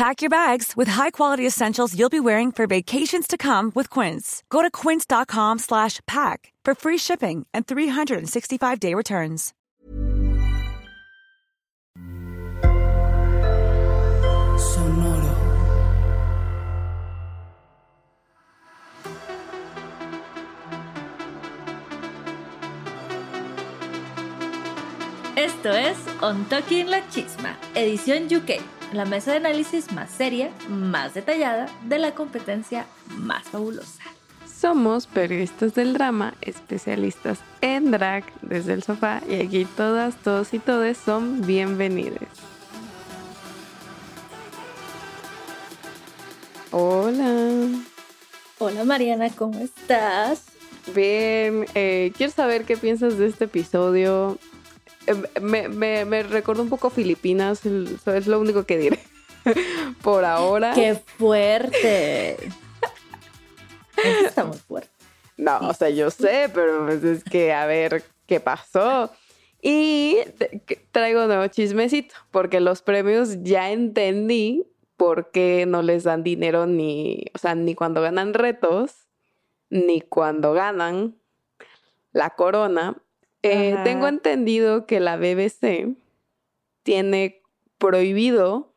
Pack your bags with high-quality essentials you'll be wearing for vacations to come with Quince. Go to quince.com slash pack for free shipping and 365-day returns. Sonoro. Esto es On Talking La Chisma, edición UK, la mesa de análisis más seria, más detallada de la competencia más fabulosa. Somos periodistas del drama, especialistas en drag desde el sofá y aquí todas, todos y todes son bienvenidos. Hola. Hola Mariana, ¿cómo estás? Bien, eh, quiero saber qué piensas de este episodio. Eh, me, me, me un poco Filipinas, el- es lo único que diré por ahora. ¡Qué fuerte! Eso está muy fuerte. No, o sea, yo sé, pero pues es que a ver qué pasó. Y traigo nuevo chismecito, porque los premios ya entendí por qué no les dan dinero ni, o sea, ni cuando ganan retos, ni cuando ganan la corona. Eh, tengo entendido que la BBC tiene prohibido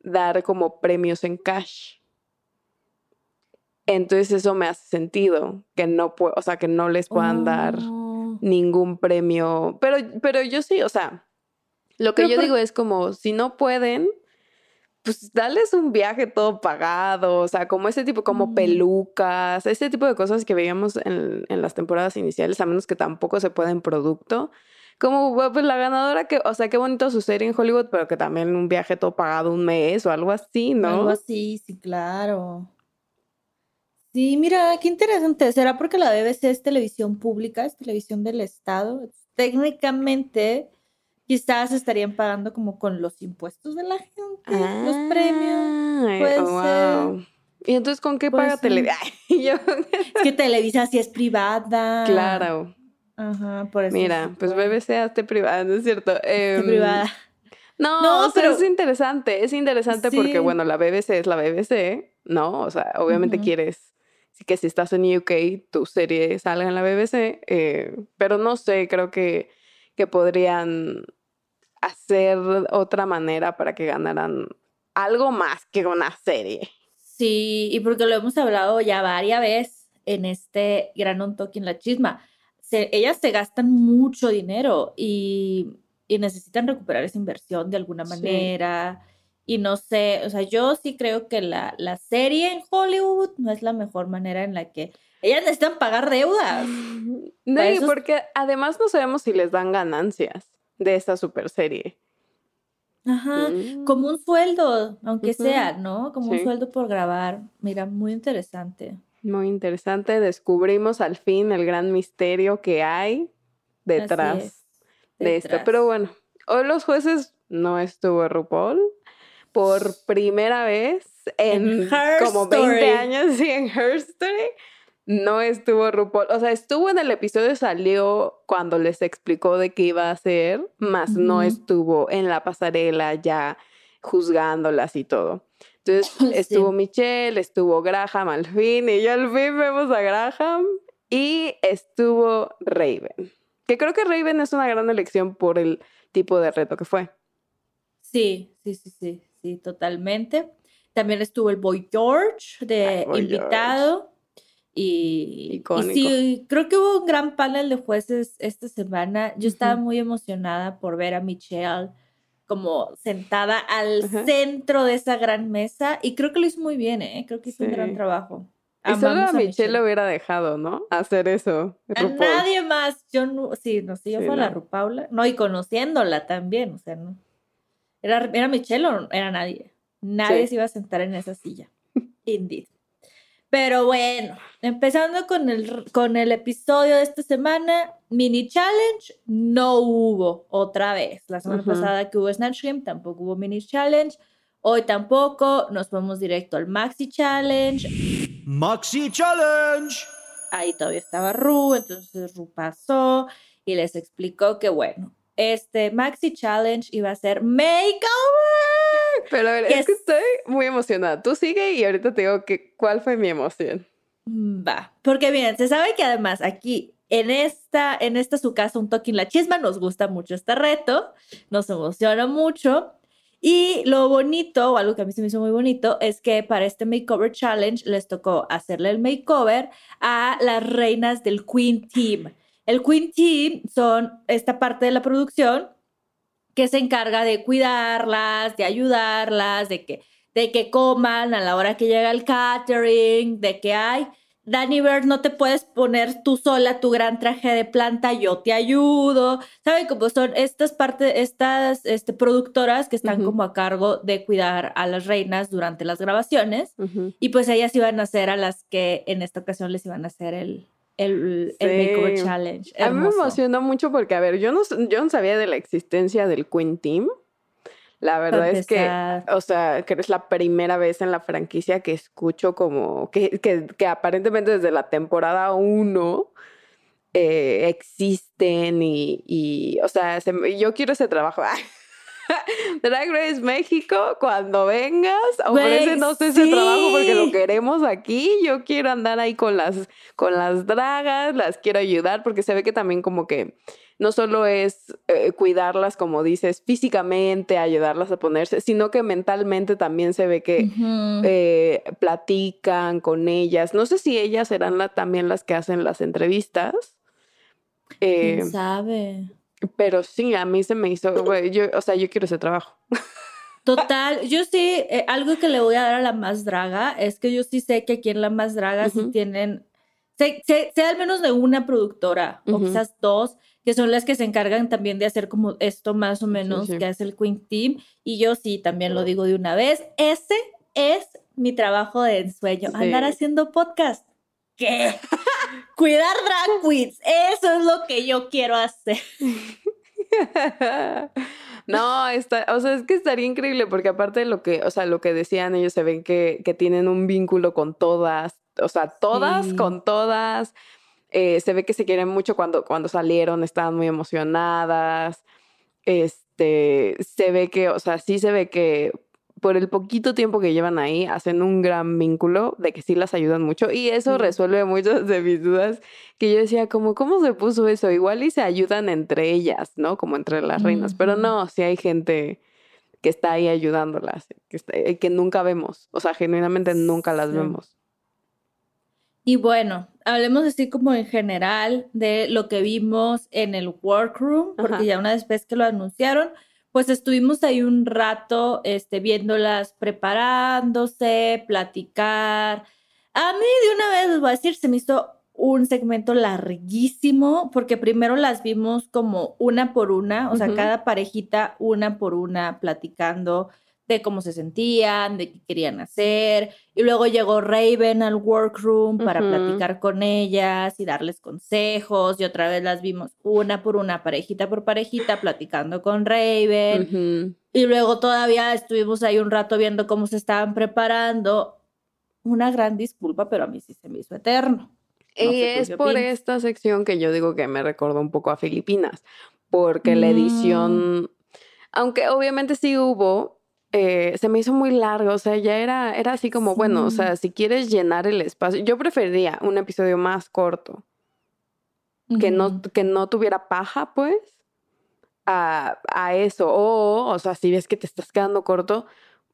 dar como premios en cash. Entonces eso me hace sentido, que no puedo, o sea, que no les puedan dar Oh. ningún premio. Pero, pero yo sí, o sea, lo que Pero yo por- digo es como, si no pueden, pues dales un viaje todo pagado, o sea, como ese tipo, como Mm. pelucas, ese tipo de cosas que veíamos en, en las temporadas iniciales, a menos que tampoco se pueda en producto. Como pues la ganadora que, o sea, qué bonito su serie en Hollywood, pero que también un viaje todo pagado un mes o algo así, ¿no? Algo así, sí, claro. Sí, mira, qué interesante. ¿Será porque la BBC es televisión pública, es televisión del Estado? Técnicamente, quizás estarían pagando como con los impuestos de la gente, los premios. Ay, puede wow. ¿Y entonces con qué paga tele? ser. Ay, yo- Es que Televisa sí es privada. Claro. Ajá, por eso. Mira, pues. BBC hazte privada, ¿no es cierto? Em, privada. No, No, o sea, pero- es interesante, es interesante porque, bueno, la BBC es la BBC, ¿no? O sea, obviamente Ujú. quieres sí que si estás en UK, tu serie salga en la BBC, eh, pero no sé, creo que, que podrían hacer otra manera para que ganaran algo más que una serie. Sí, y porque lo hemos hablado ya varias veces en este Gran On Talking La Chisma. Se- ellas se gastan mucho dinero y, y necesitan recuperar esa inversión de alguna Sí. manera. Y no sé, o sea, yo sí creo que la, la serie en Hollywood no es la mejor manera en la que Ellas necesitan pagar deudas. No, y porque además no sabemos si les dan ganancias de esta super serie. Ajá, Mm. como un sueldo, aunque sea, ¿no? Como un sueldo por grabar. Mira, muy interesante. Muy interesante. Descubrimos al fin el gran misterio que hay detrás es, de esto. Pero bueno, hoy los jueces no estuvo RuPaul por primera vez en, como 20 Story. años sí, en Her Story. No estuvo RuPaul. O sea, estuvo en el episodio, salió cuando les explicó de qué iba a hacer, más no estuvo en la pasarela ya juzgándolas y todo. Entonces Sí. estuvo Michelle, estuvo Graham al fin, y ya al fin vemos a Graham. Y estuvo Raven. Que creo que Raven es una gran elección por el tipo de reto que fue. Sí, sí, sí, sí, sí, totalmente. También estuvo el Boy George de Ay, Boy invitado. Y, y sí, creo que hubo un gran panel de jueces esta semana. Yo estaba muy emocionada por ver a Michelle como sentada al centro de esa gran mesa y creo que lo hizo muy bien, ¿eh? Creo que hizo un gran trabajo. Y solo a Amamos Michelle lo hubiera dejado, ¿no? Hacer eso. A RuPaul. nadie más. Yo no, sí, no sé, yo Sí, fue la no. Rupaula. No, y conociéndola también, o sea, no. ¿Era, era Michelle o no? era nadie? Nadie se iba a sentar en esa silla. Indeed. Pero bueno, empezando con el, con el episodio de esta semana, mini challenge no hubo otra vez. La semana Ujú. pasada que hubo Snatch Game tampoco hubo mini challenge. Hoy tampoco, nos vamos directo al maxi challenge. Maxi Challenge. ahí todavía estaba Ru, entonces Ru pasó y les explicó que bueno, este Maxi Challenge iba a ser makeover. Pero a ver, es que es- estoy muy emocionada. Tú sigue y ahorita te digo que cuál fue mi emoción. Va, porque miren, se sabe que además aquí en esta, en esta su casa, un toque en la chisma, nos gusta mucho este reto, nos emociona mucho. Y lo bonito, o algo que a mí se me hizo muy bonito, es que para este Makeover Challenge les tocó hacerle el makeover a las reinas del Queen Team. El Queen Team son esta parte de la producción que se encarga de cuidarlas, de ayudarlas, de que, de que coman a la hora que llega el catering, de que hay. Danny Bird, no te puedes poner tú sola tu gran traje de planta, yo te ayudo. ¿Saben cómo son estas partes, estas este, productoras que están como a cargo de cuidar a las reinas durante las grabaciones? Y pues ellas iban a ser a las que en esta ocasión les iban a hacer el, el, el Sí. Makeover Challenge. A mí me emocionó mucho porque, a ver, yo no, yo no sabía de la existencia del Queen Team. La verdad es que, o sea, que es la primera vez en la franquicia que escucho como que, que, que aparentemente desde la temporada 1 eh, existen y, y, o sea, se yo quiero ese trabajo. Drag Race México, cuando vengas, ofrécenos ese trabajo porque lo sí. queremos aquí. Yo quiero andar ahí con las, con las dragas, las quiero ayudar porque se ve que también como que no solo es eh, cuidarlas, como dices, físicamente, ayudarlas a ponerse, sino que mentalmente también se ve que eh, platican con ellas. No sé si ellas serán la- también las que hacen las entrevistas. Eh, ¿Quién sabe? Pero sí, a mí se me hizo, güey, yo, o sea, yo quiero ese trabajo. Total, yo sí, eh, algo que le voy a dar a la más draga es que yo sí sé que aquí en la más draga sí Ujú. tienen, sé, sé- sé al menos de una productora o quizás dos, que son las que se encargan también de hacer como esto más o menos sí. que hace el Queen Team. Y yo sí, también lo digo de una vez, ese es mi trabajo de ensueño, andar Sí. haciendo podcast. ¿Qué? Cuidar drag queens, eso es lo que yo quiero hacer. No, está, o sea, es que estaría increíble porque aparte de lo que, o sea, lo que decían ellos se ven que, que tienen un vínculo con todas, o sea, todas Sí. con todas. Eh, se ve que se quieren mucho cuando, cuando salieron, estaban muy emocionadas. Este, se ve que, o sea, sí se ve que por el poquito tiempo que llevan ahí, hacen un gran vínculo de que sí las ayudan mucho y eso Sí. resuelve muchas de mis dudas que yo decía como, ¿cómo se puso eso? Igual y se ayudan entre ellas, ¿no? Como entre las reinas, pero no, sí hay gente que está ahí ayudándolas, que, está- eh, que nunca vemos, o sea, genuinamente nunca las Sí. vemos. Y bueno, hablemos así como en general de lo que vimos en el workroom, porque Ajá. ya una vez que lo anunciaron, pues estuvimos ahí un rato este, viéndolas preparándose, platicar. A mí de una vez les voy a decir, se me hizo un segmento larguísimo, porque primero las vimos como una por una, o sea, cada parejita una por una platicando de cómo se sentían, de qué querían hacer, y luego llegó Raven al workroom para platicar con ellas y darles consejos, y otra vez las vimos una por una, parejita por parejita, platicando con Raven, y luego todavía estuvimos ahí un rato viendo cómo se estaban preparando. Una gran disculpa, pero a mí sí se me hizo eterno. No Y es por opinas. esta sección que yo digo que me recordó un poco a Filipinas, porque la Mm. edición, aunque obviamente sí hubo, eh, se me hizo muy largo, o sea, ya era, era así como, bueno, o Sí. sea, si quieres llenar el espacio, yo preferiría un episodio más corto, que no, que no tuviera paja, pues, a, a eso, o, o sea, si ves que te estás quedando corto,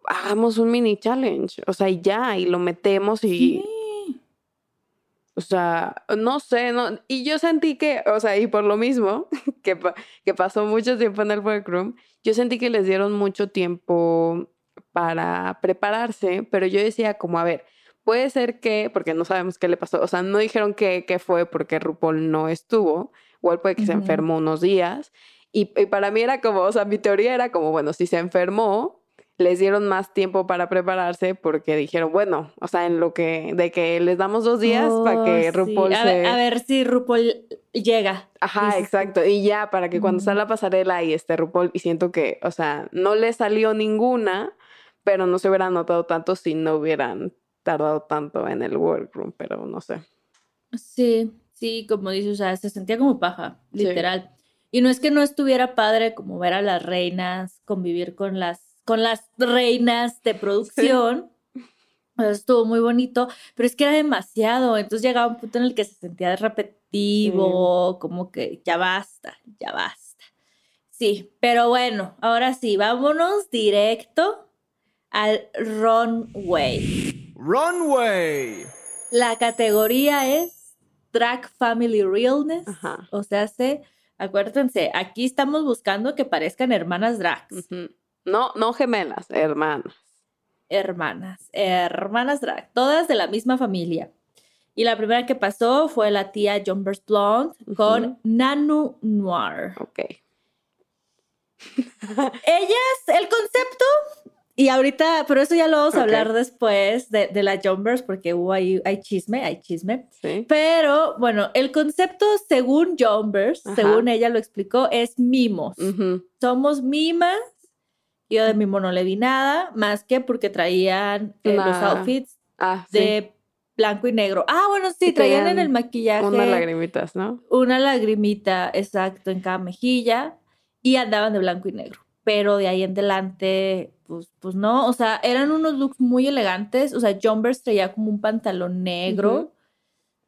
hagamos un mini challenge, o sea, y ya, y lo metemos y... Sí. O sea, no sé, no, y yo sentí que, o sea, y por lo mismo, que, que pasó mucho tiempo en el workroom, yo sentí que les dieron mucho tiempo para prepararse, pero yo decía como, a ver, puede ser que, porque no sabemos qué le pasó, o sea, no dijeron que, que fue porque RuPaul no estuvo, igual puede que se enfermó unos días, y, y para mí era como, o sea, mi teoría era como, bueno, si se enfermó, les dieron más tiempo para prepararse porque dijeron, bueno, o sea, en lo que, de que les damos dos días para Oh, que sí. RuPaul a, se... ver, a ver si RuPaul llega. Ajá, exacto. Y ya, para que cuando está Ujú. la pasarela y esté RuPaul, y siento que, o sea, no le salió ninguna, pero no se hubiera notado tanto si no hubieran tardado tanto en el workroom, pero no sé. Sí, sí, como dices, o sea, se sentía como paja, Sí. literal. Y no es que no estuviera padre como ver a las reinas, convivir con las, con las reinas de producción. Estuvo muy bonito, pero es que era demasiado. Entonces llegaba un punto en el que se sentía repetitivo, como que ya basta, ya basta. Sí, pero bueno, ahora sí, vámonos directo al runway. Runway. La categoría es Drag Family Realness. Ajá. O sea, se, acuérdense, aquí estamos buscando que parezcan hermanas drags. No, no gemelas, hermanas. Hermanas, hermanas drag, todas de la misma familia. Y la primera que pasó fue la tía Jumbers Blonde con. Nanu Noir. Ok. Ellas, el concepto, y ahorita, pero eso ya lo vamos a hablar después de, de la Jumbers, porque hubo ahí, hay chisme, hay chisme. Sí. Pero bueno, el concepto, según Jumbers, Ajá. según ella lo explicó, es mimos. Somos mimas. Yo de mimo no le vi nada, más que porque traían eh, los outfits Ah, sí. de blanco y negro. Ah, bueno, sí, Y traían en el maquillaje Unas lagrimitas, ¿no? una lagrimita, exacto, en cada mejilla y andaban de blanco y negro. Pero de ahí en adelante, pues, pues no, o sea, eran unos looks muy elegantes. O sea, Jumbers traía como un pantalón negro.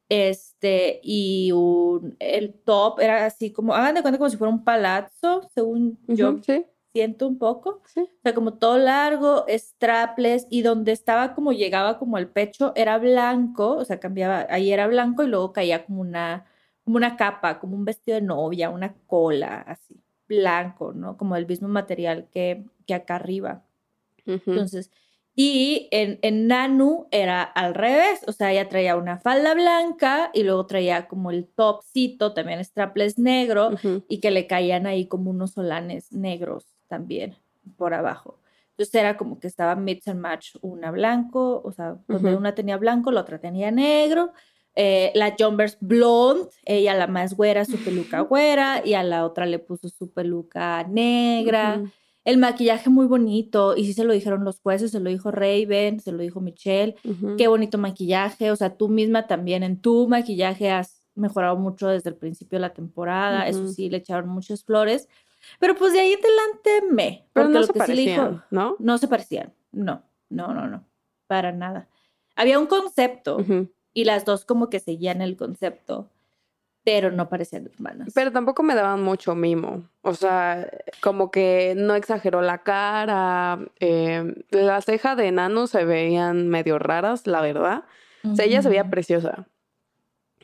Este, y un, el top era así como, hagan de cuenta como si fuera un palazzo, según yo Sí, siento un poco. sí. O sea, como todo largo, strapless, y donde estaba como llegaba como el pecho era blanco, o sea, cambiaba, ahí era blanco y luego caía como una, como una capa, como un vestido de novia, una cola, así, blanco, ¿no? Como el mismo material que, que acá arriba. Entonces, y en, en Nanu era al revés, o sea, ella traía una falda blanca y luego traía como el topcito, también strapless negro, y que le caían ahí como unos solanes negros también por abajo. Entonces era como que estaba mix and match, una blanco, o sea, donde Ujú. una tenía blanco, la otra tenía negro. Eh, la Jumbers blonde, ella la más güera, su peluca güera, y a la otra le puso su peluca negra. El maquillaje muy bonito, y sí se lo dijeron los jueces, se lo dijo Raven, se lo dijo Michelle. Qué bonito maquillaje, o sea, tú misma también en tu maquillaje has mejorado mucho desde el principio de la temporada, eso sí, le echaron muchas flores, pero pues de ahí en adelante me, Pero no se le dijo, parecían, ¿no? no se parecían, no, no, no, no, para nada. Había un concepto y las dos como que seguían el concepto, pero no parecían hermanas. Pero tampoco me daban mucho mimo. O sea, como que no exageró la cara. eh, la ceja de Nano se veían medio raras, la verdad. O sea, ella se veía preciosa.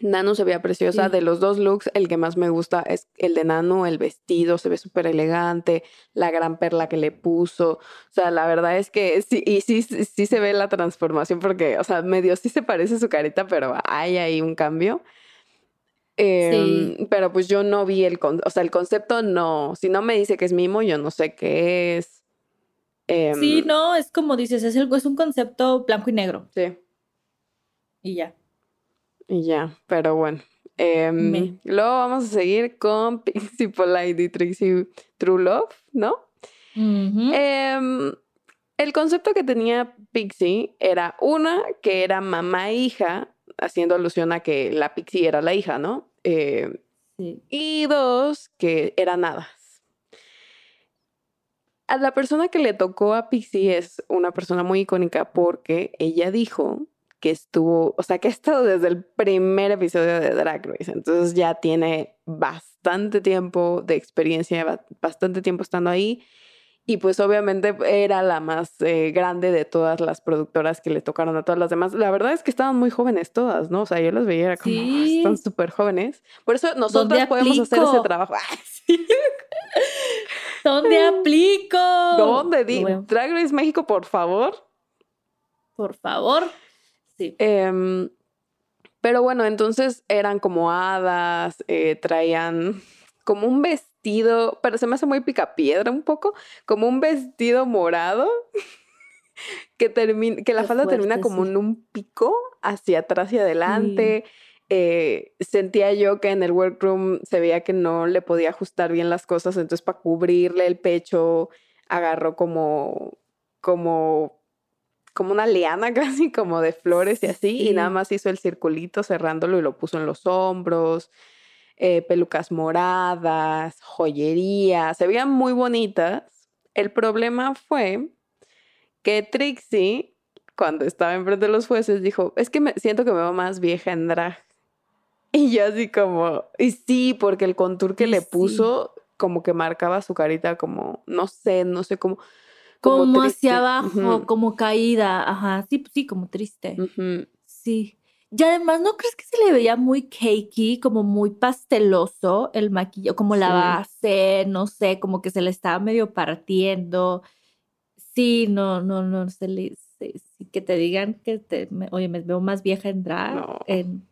Nano se veía preciosa. Sí. De los dos looks, el que más me gusta es el de Nano, el vestido, se ve súper elegante, la gran perla que le puso. O sea, la verdad es que sí, y sí, sí, sí se ve la transformación porque, o sea, medio sí se parece su carita, pero hay ahí un cambio. Em, pero pues yo no vi el, con o sea, el concepto no, si no me dice que es mimo, yo no sé qué es. sí, Em, no, es como dices, es, el- es un concepto blanco y negro. Sí, Y ya. Y ya, pero bueno. Em, luego vamos a seguir con Pixie Polite y Trixie True Love, ¿no? Em, el concepto que tenía Pixie era una que era mamá e hija, haciendo alusión a que la Pixie era la hija, ¿no? Eh, Sí. y dos que eran hadas. A la persona que le tocó a Pixie es una persona muy icónica porque ella dijo que estuvo, o sea, que ha estado desde el primer episodio de Drag Race, entonces ya tiene bastante tiempo de experiencia, ba- bastante tiempo estando ahí. Y pues obviamente era la más eh, grande de todas las productoras que le tocaron a todas las demás. La verdad es que estaban muy jóvenes todas, ¿no? O sea, yo las veía como, Sí. están súper jóvenes. Por eso nosotros podemos hacer ese trabajo. ¿Dónde aplico? ¿Dónde? Bueno, Drag Race México, por favor. por favor. Sí. Em, pero bueno, entonces eran como hadas, eh, traían como un vestido, pero se me hace muy picapiedra un poco, como un vestido morado que, termina, que la Qué falda termina como sí. en un pico hacia atrás y adelante. Eh, sentía yo que en el workroom se veía que no le podía ajustar bien las cosas, entonces para cubrirle el pecho agarró como, como, como una liana casi, como de flores y así, y nada más hizo el circulito cerrándolo y lo puso en los hombros, eh, pelucas moradas, joyería, se veían muy bonitas. El problema fue que Trixie, cuando estaba enfrente de los jueces, dijo, es que me siento que me veo más vieja en drag. Y yo así como, y sí, porque el contour que Y le sí. puso como que marcaba su carita como, no sé, no sé cómo. Como, triste. hacia abajo, Ujú, como caída. Ajá. Sí, sí, como triste. ujú. Sí. Y además, ¿no crees que se le veía muy cakey, como muy pasteloso el maquillaje, como la Sí. base, no sé, como que se le estaba medio partiendo? Sí, no, no, no, se le, sí, que te digan que te, me- oye, me veo más vieja en drag, No. en-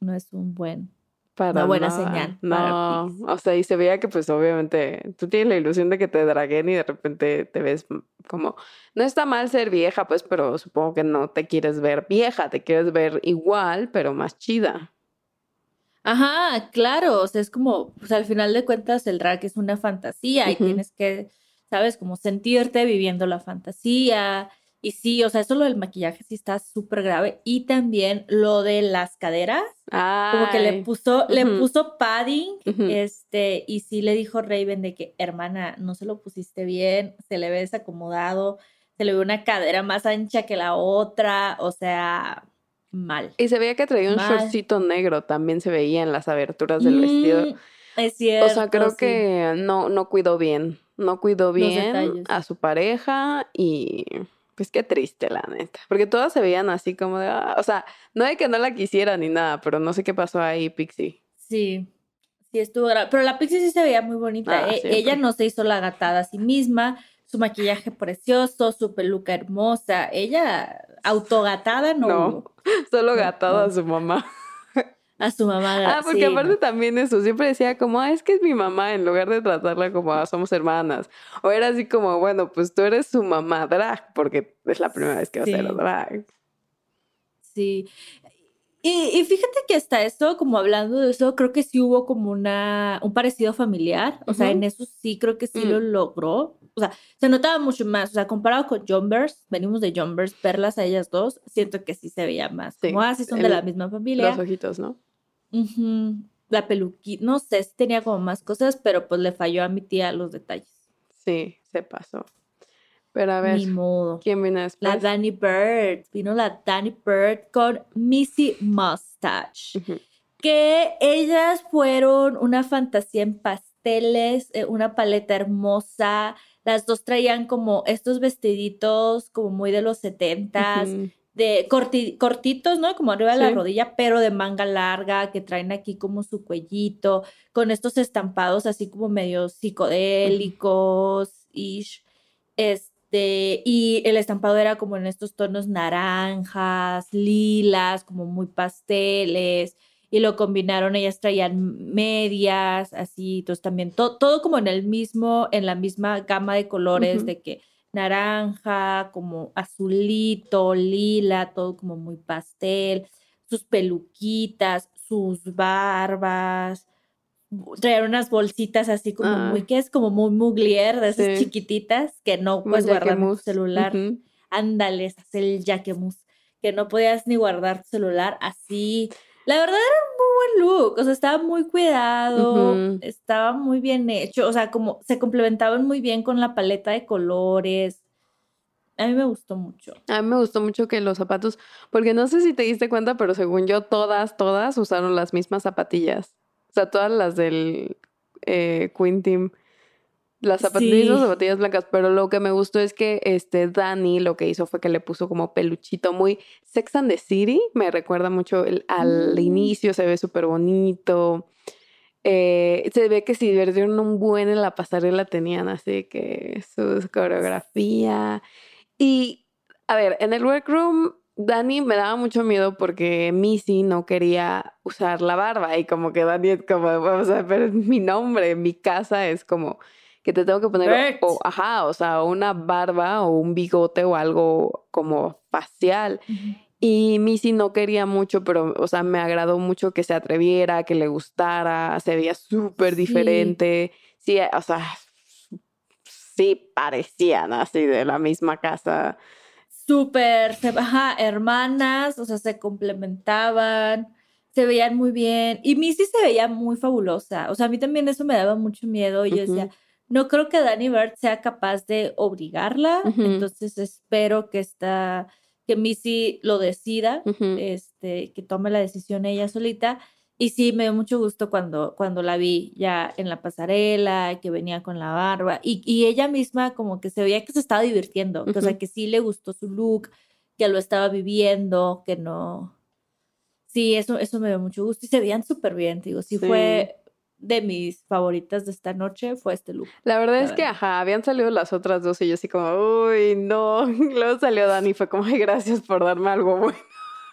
no es un buen. Para buena nada. señal No, o sea, y se veía que pues obviamente tú tienes la ilusión de que te draguen y de repente te ves como, no está mal ser vieja, pues, pero supongo que no te quieres ver vieja, te quieres ver igual, pero más chida. Ajá, claro, o sea, es como, pues al final de cuentas el drag es una fantasía y tienes que, sabes, como sentirte viviendo la fantasía. Y sí, o sea, eso lo del maquillaje sí está súper grave. Y también lo de las caderas, como que le Ay, puso, le puso padding, este, y sí le dijo Raven de que, hermana, no se lo pusiste bien, se le ve desacomodado, se le ve una cadera más ancha que la otra, o sea, mal. Y se veía que traía un Mal. shortcito negro, también se veía en las aberturas del vestido. Mm, es cierto. O sea, creo sí. que no, no cuidó bien, no cuidó bien a su pareja y pues qué triste la neta, porque todas se veían así como de, "Ah", o sea, no de que no la quisiera ni nada, pero no sé qué pasó ahí, Pixie. Sí, sí estuvo grave. Pero la Pixie sí se veía muy bonita. Ah, E- ella no se hizo la gatada a sí misma, su maquillaje precioso, su peluca hermosa. Ella autogatada no, No. hubo. Solo No, gatado a su mamá. A su mamá. Ah, porque sí, aparte no. también eso, siempre decía como, ah, es que es mi mamá, en lugar de tratarla como, ah, somos hermanas. O era así como, bueno, pues tú eres su mamá drag, porque es la primera vez que va a ser Sí. drag. Sí. Y, y fíjate que hasta eso, como hablando de eso, creo que sí hubo como una, un parecido familiar. O sea, en eso sí creo que sí Mm. lo logró. O sea, se notaba mucho más. O sea, comparado con Jumbers, venimos de Jumbers, verlas a ellas dos, siento que sí se veía más. Sí, Como, ah, sí son de la misma familia. Los ojitos, ¿no? Ujú, La peluquita, no sé, tenía como más cosas, pero pues le falló a mi tía los detalles. Sí, se pasó. Pero a ver, Ni modo. ¿quién La después? Danny Bird, vino la Danny Bird con Missy Mustache. Que ellas fueron una fantasía en pasteles, eh, una paleta hermosa. Las dos traían como estos vestiditos como muy de los setentas, Ujú. De corti- cortitos, ¿no? Como arriba de la rodilla, pero de manga larga, que traen aquí como su cuellito, con estos estampados así como medio psicodélicos, ish. Este, y el estampado era como en estos tonos naranjas, lilas, como muy pasteles. y lo combinaron, ellas traían medias, así, entonces también todo como en el mismo, en la misma gama de colores, de que naranja, como azulito, lila, todo como muy pastel, sus peluquitas, sus barbas, traer unas bolsitas así como muy, ah. que es como muy muglier, de esas chiquititas que no puedes guardar tu celular. Ándale, es el jaquemus, que no podías ni guardar tu celular así. La verdad era buen look, o sea, estaba muy cuidado, estaba muy bien hecho, o sea, como se complementaban muy bien con la paleta de colores. A mí me gustó mucho. A mí me gustó mucho que los zapatos, porque no sé si te diste cuenta, pero según yo, todas, todas usaron las mismas zapatillas. O sea, todas las del eh, Queen Team. Las zapatillas, zapatillas blancas, pero lo que me gustó es que este Dani lo que hizo fue que le puso como peluchito muy Sex and the City, me recuerda mucho al mm. inicio, se ve súper bonito. Eh, se ve que si divirtieron un buen en la pasarela tenían así que su coreografía. Y a ver, en el workroom Dani me daba mucho miedo porque Missy no quería usar la barba y como que Dani es como, sea, pero es mi nombre, mi casa es como que te tengo que poner, o, ajá, o sea, una barba o un bigote o algo como facial. Y Missy no quería mucho, pero, o sea, me agradó mucho que se atreviera, que le gustara, se veía súper diferente. Sí, o sea, sí parecían así de la misma casa súper, ajá, hermanas, o sea, se complementaban, se veían muy bien. Y Missy se veía muy fabulosa. O sea, a mí también eso me daba mucho miedo. Y yo decía, no creo que Danny Bird sea capaz de obligarla. Entonces espero que esta, que Missy lo decida, este, que tome la decisión ella solita. Y sí, me dio mucho gusto cuando, cuando la vi ya en la pasarela, que venía con la barba. Y, y ella misma como que se veía que se estaba divirtiendo. O sea, que sí le gustó su look, que lo estaba viviendo, que no... Sí, eso, eso me dio mucho gusto. Y se veían súper bien, digo. Sí, fue de mis favoritas de esta noche, fue este look. La verdad es que, ajá, habían salido las otras dos y yo así como, uy, no. Luego salió Dani y fue como, ay, gracias por darme algo bueno.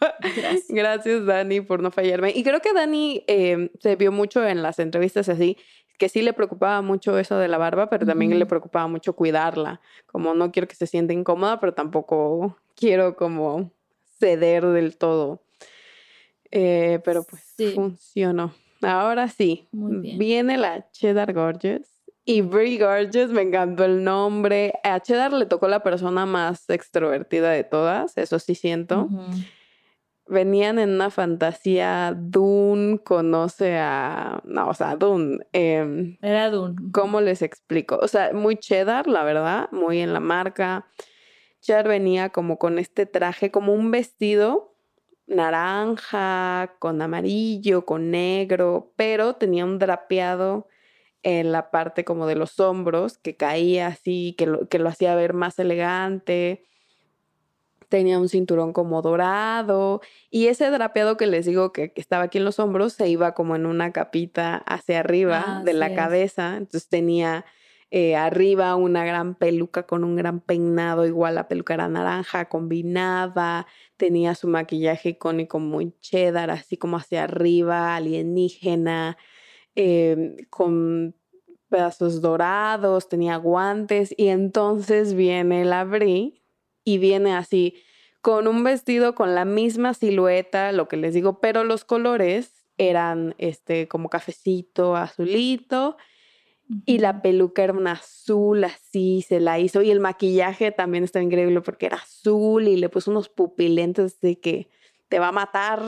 Gracias. Dani, por no fallarme. Y creo que Dani em, se vio mucho en las entrevistas así, que sí le preocupaba mucho eso de la barba, pero también le preocupaba mucho cuidarla. Como no quiero que se sienta incómoda, pero tampoco quiero como ceder del todo. Eh, pero pues funcionó. Ahora sí, viene la Cheddar Gorgeous. Y Brie Gorgeous, me encantó el nombre. A Cheddar le tocó la persona más extrovertida de todas, eso sí siento venían en una fantasía. Dune conoce a. No, o sea, Dune. Em, Era Dune. ¿Cómo les explico? O sea, muy cheddar, la verdad, muy en la marca. Cheddar venía como con este traje, como un vestido naranja, con amarillo, con negro, pero tenía un drapeado en la parte como de los hombros que caía así, que lo, que lo hacía ver más elegante. Tenía un cinturón como dorado y ese drapeado que les digo que, estaba aquí en los hombros se iba como en una capita hacia arriba ah, de la cabeza, entonces tenía eh, arriba una gran peluca con un gran peinado, igual la peluca era naranja, combinada, tenía su maquillaje icónico muy cheddar, así como hacia arriba, alienígena, em, con pedazos dorados, tenía guantes y entonces viene el Brie y viene así con un vestido con la misma silueta, lo que les digo, pero los colores eran este como cafecito, azulito y la peluca era un azul así, se la hizo y el maquillaje también está increíble porque era azul y le puso unos pupilentes de que te va a matar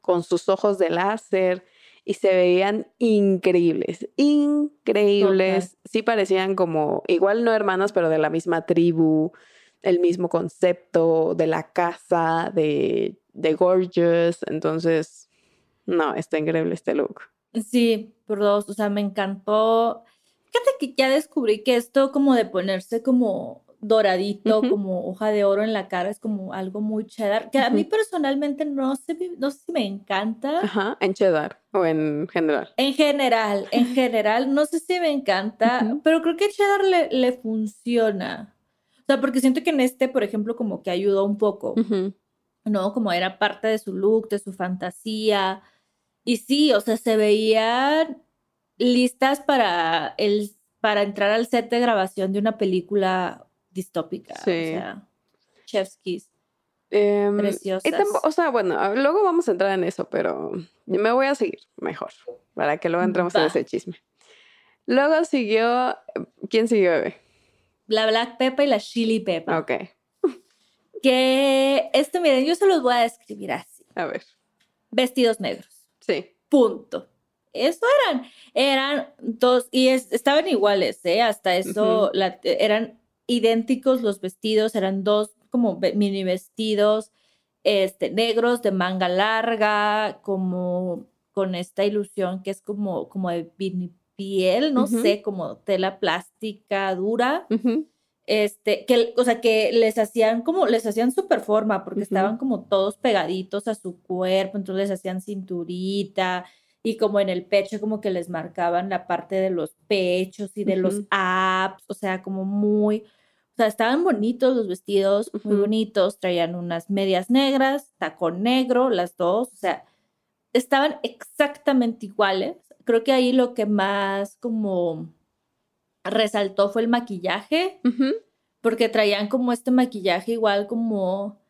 con sus ojos de láser y se veían increíbles, increíbles. Sí parecían como, igual no hermanas, pero de la misma tribu el mismo concepto de la casa, de, de Gorgeous. Entonces, no, está increíble este look. Sí, por dos, o sea, me encantó. Fíjate que ya descubrí que esto como de ponerse como doradito, como hoja de oro en la cara, es como algo muy cheddar, que a mí personalmente no sé, no sé si me encanta. Ajá, en cheddar o en general. En general, en general, no sé si me encanta, pero creo que cheddar le, le funciona. O sea, porque siento que en este, por ejemplo, como que ayudó un poco, ¿no? Como era parte de su look, de su fantasía. Y sí, o sea, se veían listas para, el, para entrar al set de grabación de una película distópica. O sea, Chef's Kiss. Em, o sea, bueno, luego vamos a entrar en eso, pero me voy a seguir mejor para que luego entremos en ese chisme. Luego siguió. ¿Quién siguió, bebé? La Black Peppa y la Chili Peppa. Ok. Que esto, miren, yo se los voy a describir así. A ver. Vestidos negros. Sí. Punto. Eso eran. Eran dos. Y estaban iguales, ¿eh? Hasta eso eran idénticos los vestidos. Eran dos como mini vestidos este, negros de manga larga, como con esta ilusión que es como, como de piel, no sé, como tela plástica dura. Este, que, o sea, que les hacían como, les hacían super forma, porque estaban como todos pegaditos a su cuerpo, entonces les hacían cinturita, y como en el pecho como que les marcaban la parte de los pechos y de los abs, o sea, como muy, o sea, estaban bonitos los vestidos, muy bonitos, traían unas medias negras, tacón negro, las dos, o sea, estaban exactamente iguales. Creo que ahí lo que más como resaltó fue el maquillaje, porque traían como este maquillaje igual como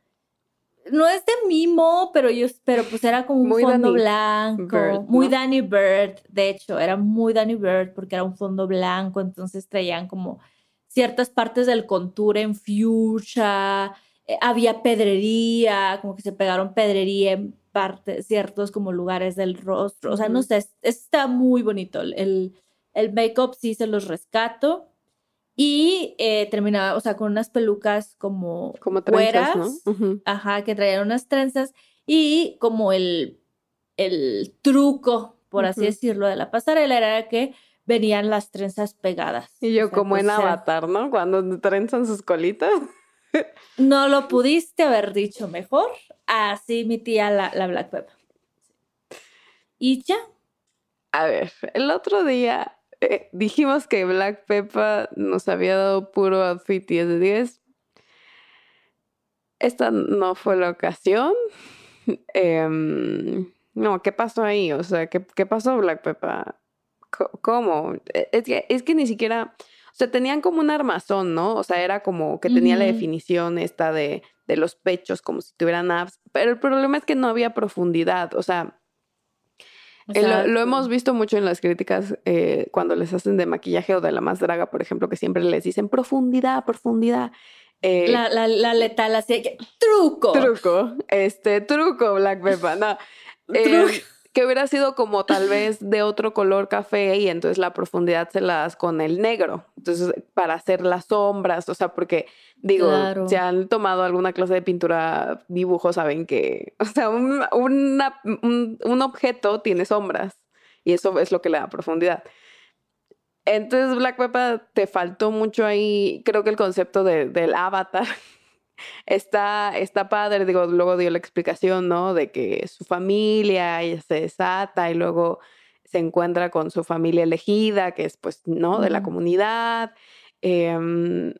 no es de mimo, pero yo, pero pues era como un fondo blanco, muy Danny Bird, de hecho, era muy Danny Bird porque era un fondo blanco, entonces traían como ciertas partes del contour en fuchsia, eh, había pedrería, como que se pegaron pedrería en partes, ciertos como lugares del rostro, o sea, no sé, está muy bonito, el, el make-up sí se los rescato. Y eh, terminaba, o sea, con unas pelucas como, como trenzas, ¿no? Ajá, que traían unas trenzas y como el, el truco, por así decirlo, de la pasarela era que venían las trenzas pegadas. Y yo como en Avatar, ¿no? Cuando trenzan sus colitas. No lo pudiste haber dicho mejor. Así mi tía la, la Black Pepper. Y ya. A ver, el otro día eh, dijimos que Black Peppa nos había dado puro outfit 10 de 10. Esta no fue la ocasión. Em, no, ¿qué pasó ahí? O sea, ¿qué, qué pasó Black Peppa? ¿Cómo? E, es que, es que ni siquiera... O sea, tenían como un armazón, ¿no? O sea, era como que tenía la definición esta de, de los pechos, como si tuvieran abs. Pero el problema es que no había profundidad. O sea, eh, lo, hemos visto mucho en las críticas eh, cuando les hacen de maquillaje o de la más draga, por ejemplo, que siempre les dicen profundidad, profundidad. Eh, la, la, la, letal así que truco. Truco, este, truco, Black Peppa, no. truco que hubiera sido como tal vez de otro color café y entonces la profundidad se la das con el negro. Entonces, para hacer las sombras, o sea, porque digo, si han tomado alguna clase de pintura, dibujo, saben que, o sea, un, un, objeto tiene sombras y eso es lo que le da profundidad. Entonces, Black Pepper te faltó mucho ahí, creo que el concepto de, del avatar está, está padre, digo, luego dio la explicación, ¿no? De que su familia ella se desata y luego se encuentra con su familia elegida, que es pues, ¿no? De la comunidad. Em,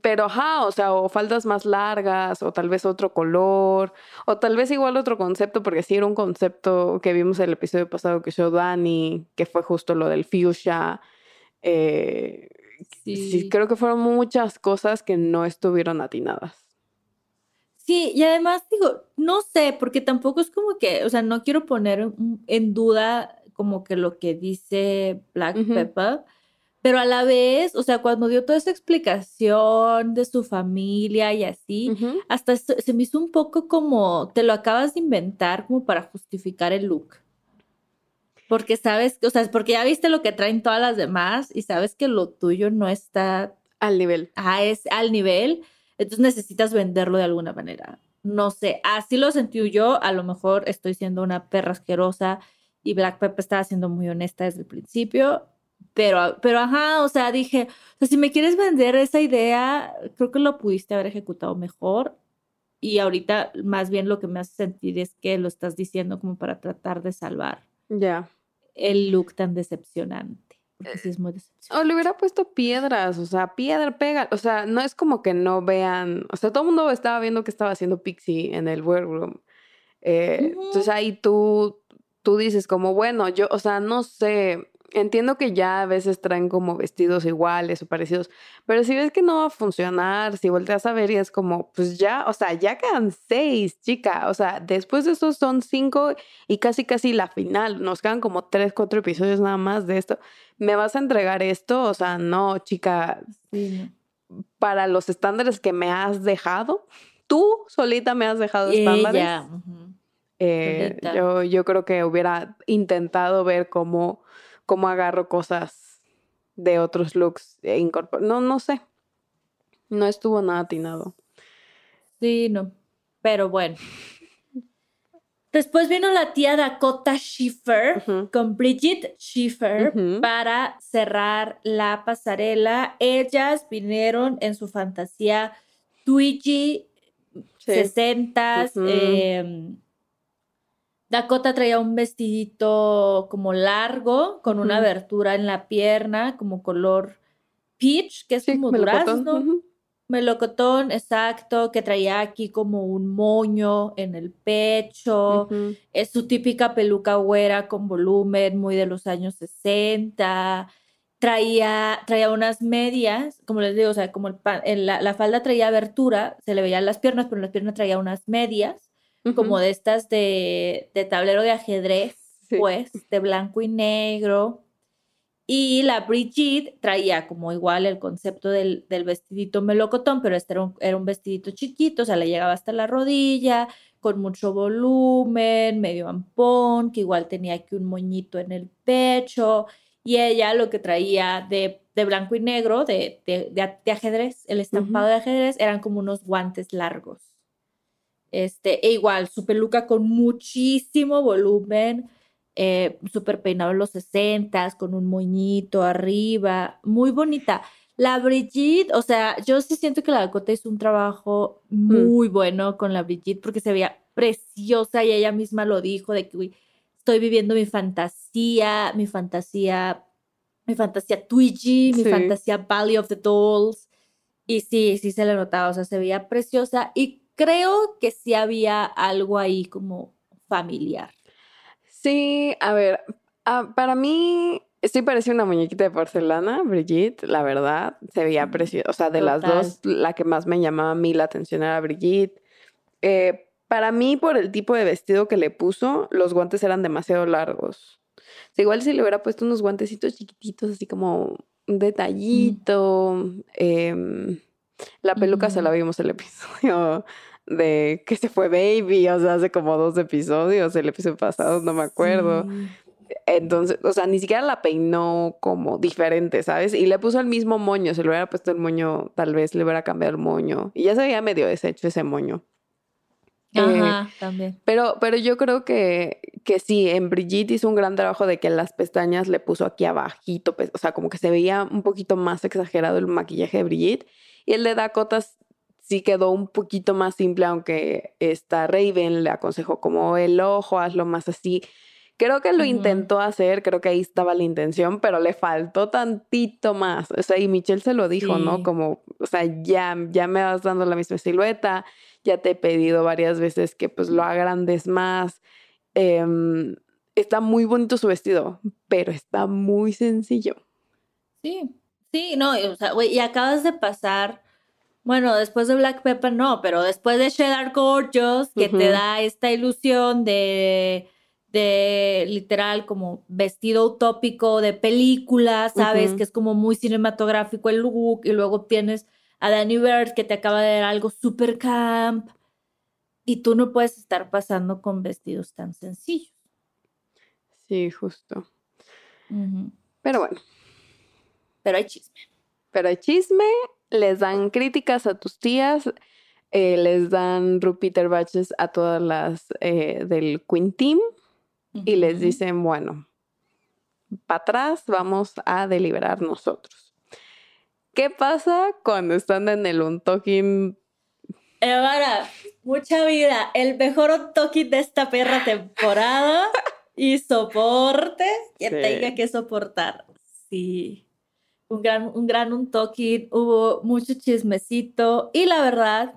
pero, ajá, o sea, o faldas más largas, o tal vez otro color, o tal vez igual otro concepto, porque sí era un concepto que vimos el episodio pasado que show Dani, que fue justo lo del fuchsia. Eh, sí, creo que fueron muchas cosas que no estuvieron atinadas. Sí, y además digo, no sé, porque tampoco es como que, o sea, no quiero poner en duda como que lo que dice Black Pepper, pero a la vez, o sea, cuando dio toda esa explicación de su familia y así, hasta se me hizo un poco como, te lo acabas de inventar como para justificar el look. Porque sabes, o sea, porque ya viste lo que traen todas las demás y sabes que lo tuyo no está al nivel. Ah, es al nivel. Entonces necesitas venderlo de alguna manera. No sé, así lo sentí yo. A lo mejor estoy siendo una perra asquerosa y Black Pepper estaba siendo muy honesta desde el principio. Pero, pero ajá, o sea, dije, o sea, si me quieres vender esa idea, creo que lo pudiste haber ejecutado mejor. Y ahorita más bien lo que me hace sentir es que lo estás diciendo como para tratar de salvar ya el look tan decepcionante. O le hubiera puesto piedras, o sea, piedra pega. O sea, no es como que no vean. O sea, todo el mundo estaba viendo que estaba haciendo Pixie en el workroom. Eh, entonces ahí tú tú dices como, bueno, yo, o sea, no sé, entiendo que ya a veces traen como vestidos iguales o parecidos, pero si ves que no va a funcionar, si volteas a ver y es como, pues ya, o sea, ya quedan seis, chica, o sea, después de esos son cinco y casi casi la final, nos quedan como tres, cuatro episodios nada más de esto, ¿me vas a entregar esto? O sea, no, chica, para los estándares que me has dejado, tú solita me has dejado estándares. Eh, yo, yo creo que hubiera intentado ver cómo cómo agarro cosas de otros looks e incorporo. No, no sé. No estuvo nada atinado. Sí, no. Pero bueno. Después vino la tía Dakota Schiffer con Bridget Schiffer para cerrar la pasarela. Ellas vinieron en su fantasía Twiggy 60 Dakota traía un vestidito como largo, con una abertura en la pierna, como color peach, que es como durazno. Melocotón, exacto, que traía aquí como un moño en el pecho. Es su típica peluca güera con volumen, muy de los años 60. Traía, traía unas medias, como les digo, o sea, como el la, la, falda traía abertura, se le veían las piernas, pero en las piernas traía unas medias como de estas de, tablero de ajedrez, pues, de blanco y negro. Y la Brigitte traía como igual el concepto del, vestidito melocotón, pero este era un, era un, vestidito chiquito, o sea, le llegaba hasta la rodilla, con mucho volumen, medio ampón, que igual tenía aquí un moñito en el pecho. Y ella lo que traía de, blanco y negro, de, de, ajedrez, el estampado de ajedrez, eran como unos guantes largos. Este, e igual, su peluca con muchísimo volumen, eh, súper peinado en los 60 con un moñito arriba, muy bonita. La Brigitte, o sea, yo sí siento que la Dakota hizo un trabajo mm. muy bueno con la Brigitte porque se veía preciosa y ella misma lo dijo de que estoy viviendo mi fantasía, mi fantasía, mi fantasía Twiggy, mi fantasía Valley of the Dolls. Y sí, sí se le notaba, o sea, se veía preciosa y creo que sí había algo ahí como familiar. Sí, a ver, ah, para mí sí parecía una muñequita de porcelana, Brigitte, la verdad, se veía preciosa. O sea, de las dos, la que más me llamaba a mí la atención era Brigitte. Eh, para mí, por el tipo de vestido que le puso, los guantes eran demasiado largos. igual si le hubiera puesto unos guantecitos chiquititos, así como un detallito. Em, la peluca se la vimos el episodio de que se fue Baby, o sea, hace como dos episodios, el episodio pasado, no me acuerdo. Entonces, o sea, ni siquiera la peinó como diferente, ¿sabes? Y le puso el mismo moño, se le hubiera puesto el moño, tal vez le hubiera cambiado el moño. Y ya se había medio deshecho ese moño. Ajá, eh, también. Pero, pero yo creo que, que sí, en Brigitte hizo un gran trabajo de que las pestañas le puso aquí abajito, pues, o sea, como que se veía un poquito más exagerado el maquillaje de Brigitte. Y el de Dakota sí quedó un poquito más simple, aunque esta Raven le aconsejó como el ojo, hazlo más así. Creo que lo intentó hacer, creo que ahí estaba la intención, pero le faltó tantito más. O sea, y Michelle se lo dijo, ¿no? Como, o sea, ya, ya me vas dando la misma silueta, ya te he pedido varias veces que pues lo agrandes más. Em, está muy bonito su vestido, pero está muy sencillo. Sí, sí, no, o sea, güey, y acabas de pasar bueno, después de Black Pepper no, pero después de Cheddar Gorgeous, que te da esta ilusión de, de literal como vestido utópico de película, ¿sabes? Que es como muy cinematográfico el look, y luego tienes a Danny Bird que te acaba de dar algo super camp, y tú no puedes estar pasando con vestidos tan sencillos. Sí, justo. Pero bueno. Pero hay chisme. Pero hay chisme les dan críticas a tus tías, eh, les dan repeater batches a todas las eh, del Queen Team y les dicen, bueno, para atrás vamos a deliberar nosotros. ¿Qué pasa cuando están en el Untalking? Evara, mucha vida. El mejor Untalking de esta perra temporada y soporte que tenga que soportar. Sí un gran, un gran un talking, hubo mucho chismecito y la verdad,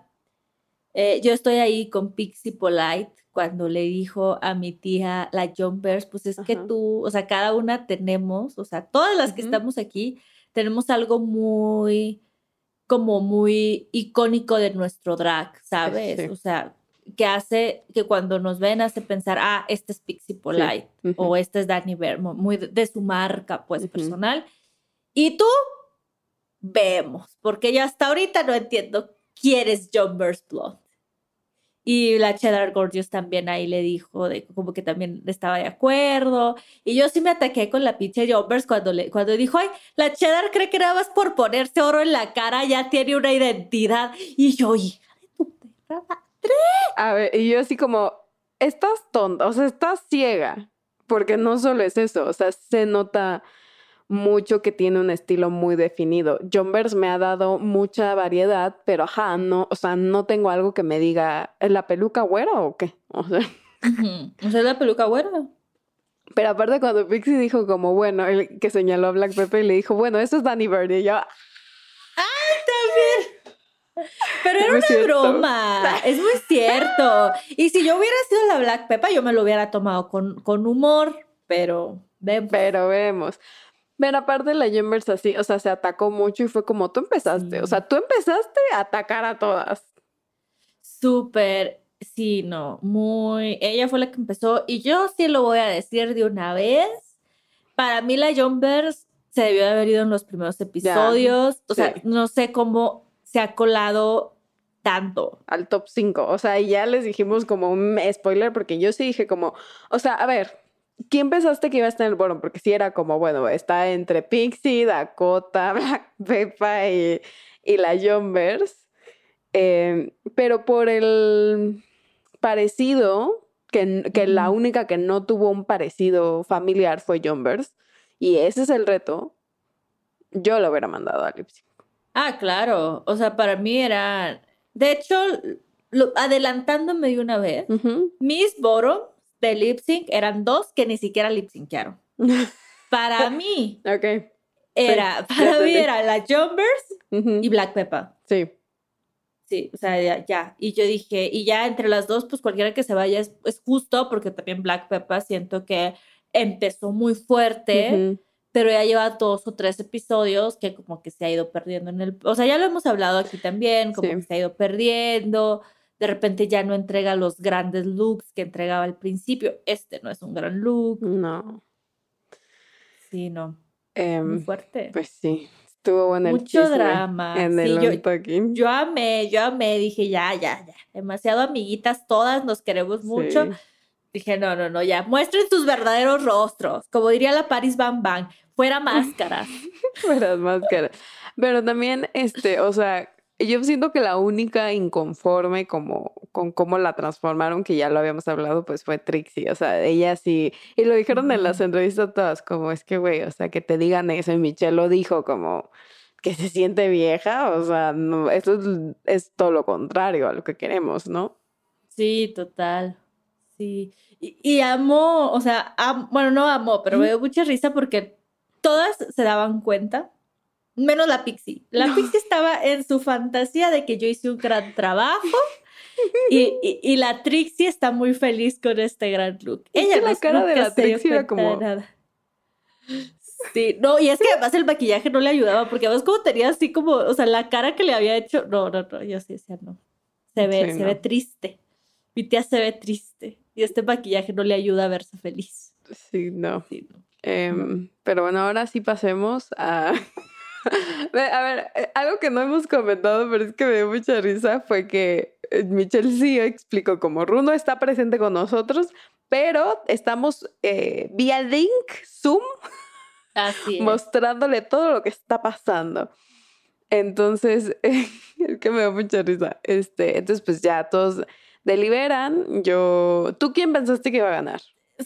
Eh, yo estoy ahí con Pixie Polite cuando le dijo a mi tía la Jumpers, pues es que tú, o sea, cada una tenemos, o sea, todas las que estamos aquí, tenemos algo muy, como muy icónico de nuestro drag, ¿sabes? sí. O sea, que hace, que cuando nos ven hace pensar, ah, este es Pixie Polite o este es Danny Vermo, muy de, de su marca, pues, personal. Y tú, vemos, porque yo hasta ahorita no entiendo quién es Jumpers Blonde. Y la Cheddar Gorgeous también ahí le dijo, de, como que también estaba de acuerdo. Y yo sí me ataqué con la pinche Jumpers cuando, le, cuando dijo, ay, la Cheddar cree que nada más por ponerse oro en la cara ya tiene una identidad. Y yo, hija de tu perra madre". A ver, y yo así como, estás tonta, o sea, estás ciega, porque no solo es eso, o sea, se nota mucho que tiene un estilo muy definido. Jumbers me ha dado mucha variedad, pero ajá, no, o sea, no tengo algo que me diga, ¿es la peluca güera o qué? O sea, Ujú. O sea, es la peluca güera. pero aparte cuando Pixie dijo como, bueno, el que señaló a Black Pepper y le dijo, bueno, eso es Danny Bird, y yo, Pero era Muy una cierto. broma, es muy cierto. Y si yo hubiera sido la Black Peppa, yo me lo hubiera tomado con, con humor, pero vemos. Pero vemos. Pero aparte la Jumbers así, o sea, se atacó mucho y fue como tú empezaste. O sea, tú empezaste a atacar a todas. Súper, sí, no, muy. Ella fue la que empezó y yo sí lo voy a decir de una vez. Para mí la Jumpers se debió de haber ido en los primeros episodios. o sea, no sé cómo se ha colado tanto. Al top 5. O sea, y ya les dijimos como un spoiler porque yo sí dije como, o sea, a ver, ¿quién pensaste que iba a estar en el bottom? Porque sí era como, bueno, está entre Pixie, Dakota, Black Peppa y, y la Jumbers. Eh, pero por el parecido, que, que la Ujú. única que no tuvo un parecido familiar fue Jumbers, y ese es el reto, yo lo hubiera mandado a Lipsy. Ah, claro. O sea, para mí era. De hecho, lo- adelantándome de una vez, mis bottom de lip sync eran dos que ni siquiera lip syncaron. Para mí ok. era, para mí era la Jumpers Ujú. y Black Peppa. Sí. Sí, o sea, ya, ya. Y yo dije, y ya entre las dos, pues cualquiera que se vaya es, es justo, porque también Black Peppa siento que empezó muy fuerte, pero ya lleva dos o tres episodios que como que se ha ido perdiendo en el... O sea, ya lo hemos hablado aquí también, como Sí. que se ha ido perdiendo, de repente ya no entrega los grandes looks que entregaba al principio. Este no es un gran look. No. Sí, no, muy Em, fuerte. pues sí. Estuvo bueno el Mucho drama. En Sí, el yo- untucking. Yo amé, yo amé, dije, ya, ya, ya, demasiado amiguitas, todas nos queremos mucho. Sí. Dije, no, no, no, ya, muestren sus verdaderos rostros, como diría la Paris Bam Bam, fuera máscaras. Las máscaras. Pero también, este, o sea, yo siento que la única inconforme como con cómo la transformaron, que ya lo habíamos hablado, pues fue Trixie. O sea, ella sí, y lo dijeron en las entrevistas todas, como es que, güey, o sea, que te digan eso, y Michelle lo dijo como que se siente vieja, o sea, no, eso es, es todo lo contrario a lo que queremos, ¿no? Sí, total. Sí. Y, y amo, o sea, am- bueno, no amo, pero me dio mucha risa porque todas se daban cuenta, menos la Pixie. La Pixie estaba en su fantasía de que yo hice un gran trabajo y, y- y la Trixie está muy feliz con este gran look. Es Ella que la no- cara de la Trixie era como- nada. Sí, no, y es que además el maquillaje no le ayudaba porque además como tenía así como, o sea, la cara que le había hecho, no, no, no, yo sí decía no. Se ve, Sí, se ve triste. Mi tía se ve triste y este maquillaje no le ayuda a verse feliz. Sí, no. Sí, no. Em, pero bueno, ahora sí pasemos a... A ver, eh, algo que no hemos comentado, pero es que me dio mucha risa, fue que eh, Michelle sí explicó como Runo está presente con nosotros, pero estamos eh, vía link, Zoom, Así mostrándole todo lo que está pasando. Entonces, es que me dio mucha risa. Este, entonces, pues ya todos deliberan. Yo, ¿tú quién pensaste que iba a ganar?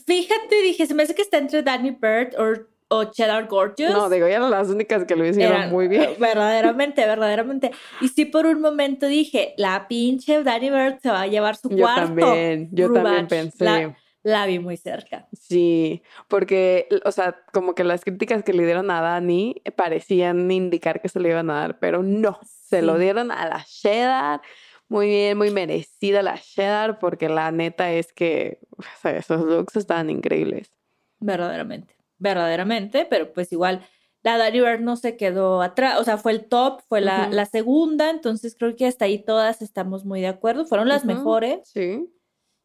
Fíjate, dije, se me hace que está entre Danny Bird o, o Cheddar Gorgeous. No, digo, ya eran las únicas que lo hicieron Eran- muy bien. Verdaderamente, verdaderamente. Y sí, por un momento dije, la pinche Danny Bird se va a llevar su Yo cuarto. también, yo también pensé. La, la vi muy cerca. Sí, porque, o sea, como que las críticas que le dieron a Dani parecían indicar que se le iban a dar, pero no, se lo dieron a la Cheddar muy bien, muy merecida la cheddar, porque la neta es que o sea, esos looks estaban increíbles. Verdaderamente, verdaderamente, pero pues igual la Dani Bird no se quedó atrás, o sea, fue el top, fue la, la segunda, entonces creo que hasta ahí todas estamos muy de acuerdo, fueron las mejores. Sí.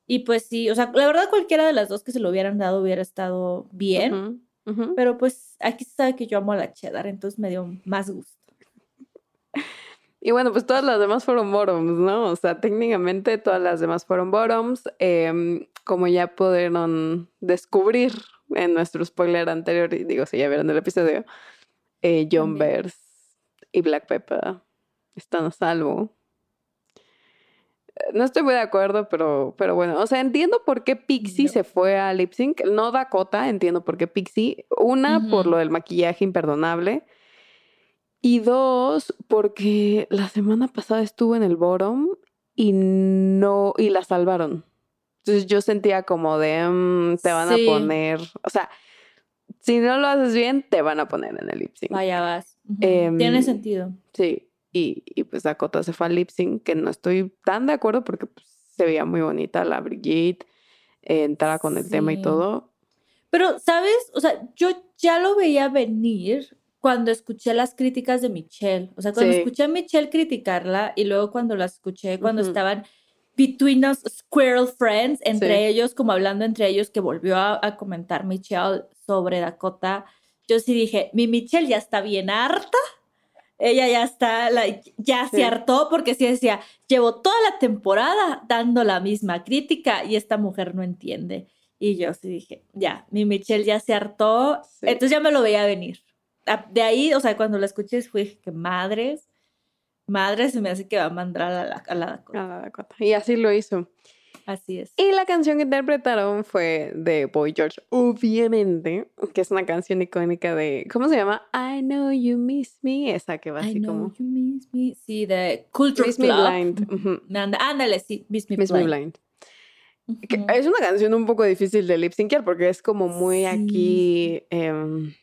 Y pues sí, o sea, la verdad cualquiera de las dos que se lo hubieran dado hubiera estado bien, pero pues aquí se sabe que yo amo a la cheddar, entonces me dio más gusto. Y bueno, pues todas las demás fueron bottoms, ¿no? O sea, técnicamente todas las demás fueron bottoms. Em, como ya pudieron descubrir en nuestro spoiler anterior, y digo, si ya vieron el episodio, eh, John. Bears y Black Pepper están a salvo. No estoy muy de acuerdo, pero, pero bueno, o sea, entiendo por qué Pixie No. se fue a Lip Sync, no Dakota, entiendo por qué Pixie. Una, por lo del maquillaje imperdonable. Y dos, porque la semana pasada estuvo en el bottom y no, y la salvaron. Entonces yo sentía como de, mm, te van Sí. a poner, o sea, si no lo haces bien, te van a poner en el lip sync. Vaya vas. Em, Tiene sentido. Sí, y, y pues Dakota se fue al lip sync, que no estoy tan de acuerdo porque pues, se veía muy bonita la Brigitte, eh, entraba con el tema y todo. Pero, ¿sabes? O sea, yo ya lo veía venir cuando escuché las críticas de Michelle. O sea, cuando Sí. escuché a Michelle criticarla y luego cuando las escuché, cuando estaban between us squirrel friends, entre Sí. ellos, como hablando entre ellos, que volvió a, a comentar Michelle sobre Dakota, yo sí dije, mi Michelle ya está bien harta. Ella ya está, ya Sí. se hartó porque sí decía, llevo toda la temporada dando la misma crítica y esta mujer no entiende. Y yo sí dije, ya, mi Michelle ya se hartó, Sí. entonces ya me lo veía venir. De ahí, o sea, cuando la escuché fue que madres, madres se me hace que va a mandar a la, a la Dakota. a la Dakota. Y así lo hizo. Así es. Y la canción que interpretaron fue de Boy George, obviamente, que es una canción icónica de, ¿cómo se llama? I Know You Miss Me, esa que va I así know como you miss me. Sí, de Culture Miss Me Club. Blind. ujú, Anda- Ándale, sí, Miss Me Miss Me Blind. Blind. Que Ujú. es una canción un poco difícil de lip synciar porque es como muy Sí. aquí, em,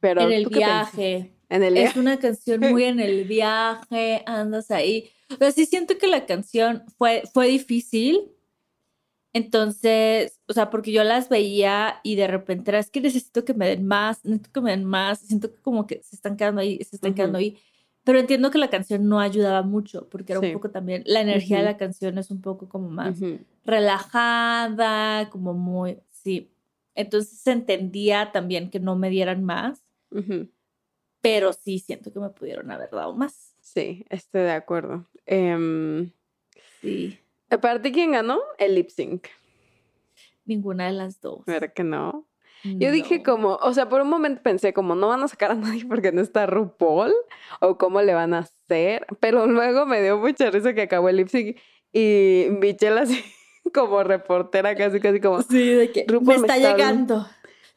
pero En el viaje. En el Es una canción muy en el viaje, andas ahí. Pero sí siento que la canción fue, fue difícil. Entonces, o sea, porque yo las veía y de repente era, es que necesito que me den más, necesito que me den más. Siento que como que se están quedando ahí, se están quedando Ujú. ahí. Pero entiendo que la canción no ayudaba mucho, porque era Sí. un poco también, la energía de Ujú. la canción es un poco como más Ujú. relajada, como muy, sí. Entonces entendía también que no me dieran más. Pero sí siento que me pudieron haber dado más. Sí, estoy de acuerdo. Em, Sí, ¿Para ti quién ganó? El lip sync. ninguna de las dos. ¿Verdad que no? Yo dije como, o sea, por un momento pensé como no van a sacar a nadie porque no está RuPaul o cómo le van a hacer, pero luego me dio mucha risa que acabó el lip sync y Michelle así como reportera casi casi como Sí, de que RuPaul me me está está llegando.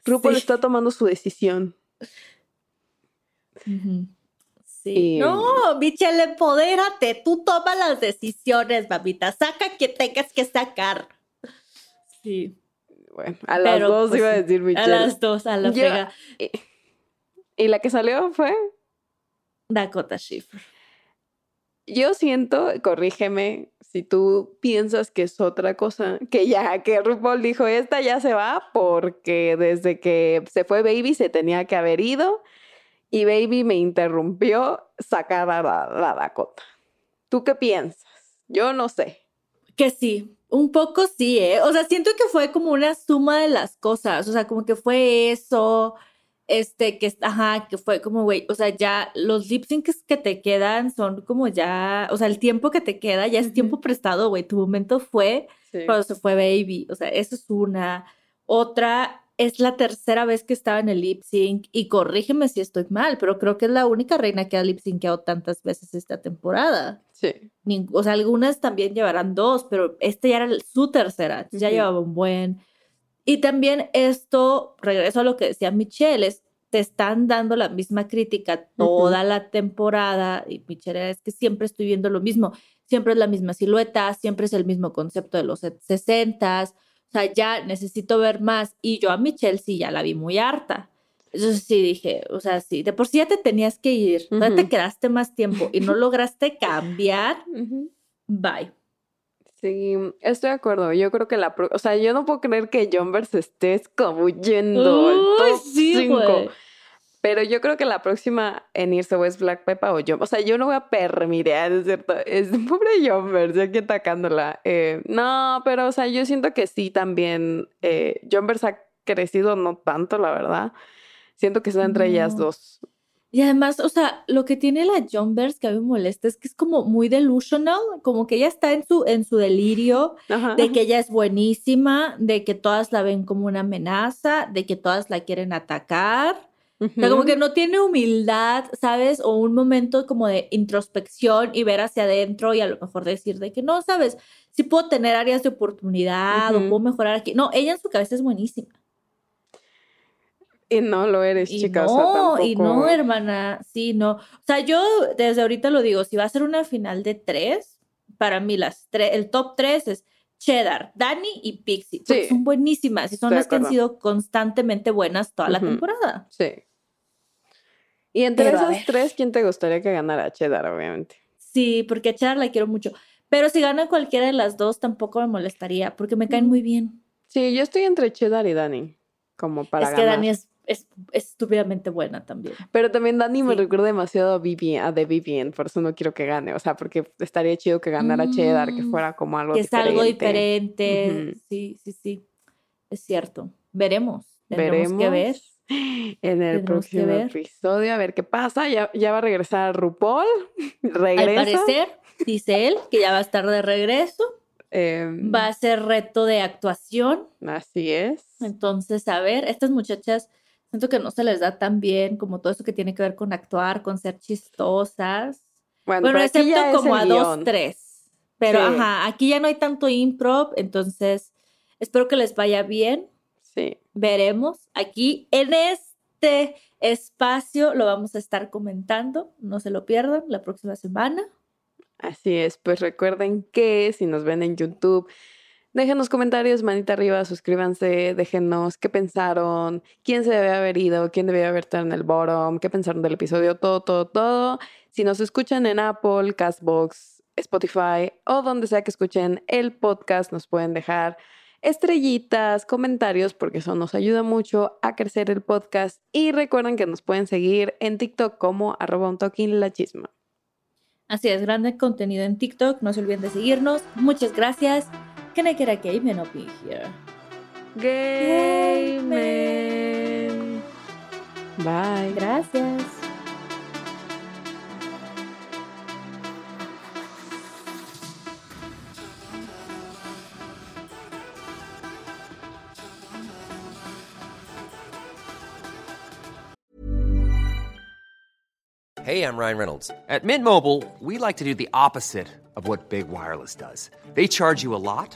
RuPaul Sí. está tomando su decisión. Sí. Y- No, Michelle, empodérate. Tú toma las decisiones, mamita. Saca que tengas que sacar. Sí. Bueno, a las Pero, dos pues, iba a decir A Michelle. las dos, a la Yo- frega. Y, y la que salió fue Dakota Schiffer. Yo siento, corrígeme si tú piensas que es otra cosa, que ya, que RuPaul dijo, esta ya se va porque desde que se fue Baby se tenía que haber ido y Baby me interrumpió sacar a la, Dakota. ¿Tú qué piensas? Yo no sé. Que sí, un poco sí, ¿eh? O sea, siento que fue como una suma de las cosas, o sea, como que fue eso, este, que, ajá, que fue como, güey, o sea, ya los lip syncs que te quedan son como ya, o sea, el tiempo que te queda ya es tiempo prestado, güey, tu momento fue cuando se fue Baby, o sea, eso es una. Otra, es la tercera vez que estaba en el lip sync y corrígeme si estoy mal, pero creo que es la única reina que ha lip synceado tantas veces esta temporada. Sí. Ning- o sea, algunas también llevarán dos, pero este ya era su tercera, ya Ujú. llevaba un buen. Y también esto, regreso a lo que decía Michelle, es, te están dando la misma crítica toda la temporada y Michelle es que siempre estoy viendo lo mismo, siempre es la misma silueta, siempre es el mismo concepto de los 60 o sea, ya necesito ver más y yo a Michelle sí ya la vi muy harta. Entonces sí dije, o sea, sí, de por sí ya te tenías que ir, todavía te quedaste más tiempo y no lograste cambiar. Ujú. Bye. Sí, estoy de acuerdo. Yo creo que la... O sea, yo no puedo creer que Jumpers esté escabullendo el Uy, top sí, 5. Pero yo creo que la próxima en irse o es Black Peppa o Jump. O sea, yo no voy a permitir, es cierto. Es pobre Jumpers, ya aquí atacándola. Eh, no, pero o sea, yo siento que sí también. Eh, Jumpers ha crecido no tanto, la verdad. Siento que está entre ellas dos. Y además, o sea, lo que tiene la Jumpers que a mí me molesta es que es como muy delusional, como que ella está en su, en su delirio Ajá. de que ella es buenísima, de que todas la ven como una amenaza, de que todas la quieren atacar. O sea, como que no tiene humildad, ¿sabes? O un momento como de introspección y ver hacia adentro y a lo mejor decir de que no, ¿sabes? Sí puedo tener áreas de oportunidad o puedo mejorar aquí. No, ella en su cabeza es buenísima. Y no lo eres, Y chica. o sea, no, y no, hermana, sí, no. O sea, yo desde ahorita lo digo, si va a ser una final de tres, para mí las tres, el top tres es Cheddar, Dani y Pixie, Sí. son buenísimas y son Estoy las que han sido constantemente buenas toda la temporada. Sí. Y entre Pero esas tres, ¿quién te gustaría que ganara? Cheddar, obviamente. Sí, porque a Cheddar la quiero mucho. Pero si gana cualquiera de las dos, tampoco me molestaría, porque me caen muy bien. Sí, yo estoy entre Cheddar y Dani. Como para es que. Dani es, es, es estúpidamente buena también. Pero también Dani me Sí. recuerda demasiado a Vivian, a The Vivian, por eso no quiero que gane. O sea, porque estaría chido que ganara Cheddar, que Mm, fuera como algo que es diferente. algo diferente. Sí, sí, sí. Es cierto. Veremos. Tendremos Veremos que ver. en el que próximo episodio a ver qué pasa. Ya, ya va a regresar RuPaul. Regresa. Al parecer, dice él que ya va a estar de regreso. Em, Va a ser reto de actuación. Así es. Entonces, a ver, estas muchachas siento que no se les da tan bien como todo eso que tiene que ver con actuar, con ser chistosas. Bueno, Bueno, excepto es como a dos, guion. tres. Pero Sí. ajá, aquí ya no hay tanto improv, entonces espero que les vaya bien. Sí. Veremos. Aquí en este espacio lo vamos a estar comentando. No se lo pierdan la próxima semana. Así es, pues recuerden que si nos ven en YouTube, déjenos comentarios, manita arriba, suscríbanse, déjenos qué pensaron, quién se debe haber ido, quién debía haber estado en el bottom, qué pensaron del episodio, todo, todo, todo. Si nos escuchan en Apple, Castbox, Spotify o donde sea que escuchen el podcast, nos pueden dejar estrellitas, comentarios, porque eso nos ayuda mucho a crecer el podcast. Y recuerden que nos pueden seguir en TikTok como arroba un la chisma. Así es, grande contenido en TikTok. No se olviden de seguirnos. Muchas gracias. Can I get a game and I'll be here? Gayman. Bye. Gracias. Hey, I'm Ryan Reynolds. At Mint Mobile, we like to do the opposite of what Big Wireless does. They charge you a lot,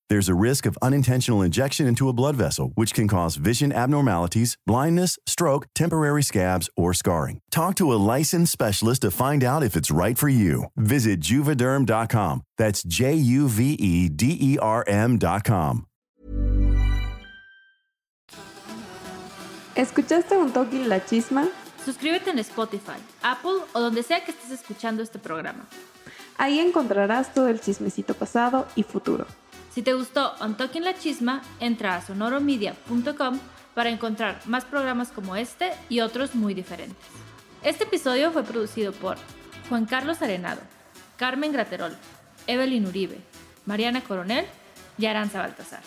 There's a risk of unintentional injection into a blood vessel, which can cause vision abnormalities, blindness, stroke, temporary scabs, or scarring. Talk to a licensed specialist to find out if it's right for you. Visit juvederm.com. That's J U V E D E R M.com. ¿Escuchaste un toque la chisma? Suscríbete en Spotify, Apple o donde sea que estés escuchando este programa. Ahí encontrarás todo el chismecito pasado y futuro. Si te gustó On Talking la Chisma, entra a sonoromedia.com para encontrar más programas como este y otros muy diferentes. Este episodio fue producido por Juan Carlos Arenado, Carmen Graterol, Evelyn Uribe, Mariana Coronel y Aranza Baltasar.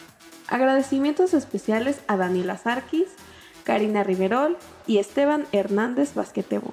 Agradecimientos especiales a Daniela Sarkis, Karina Riverol y Esteban Hernández Basquetebo.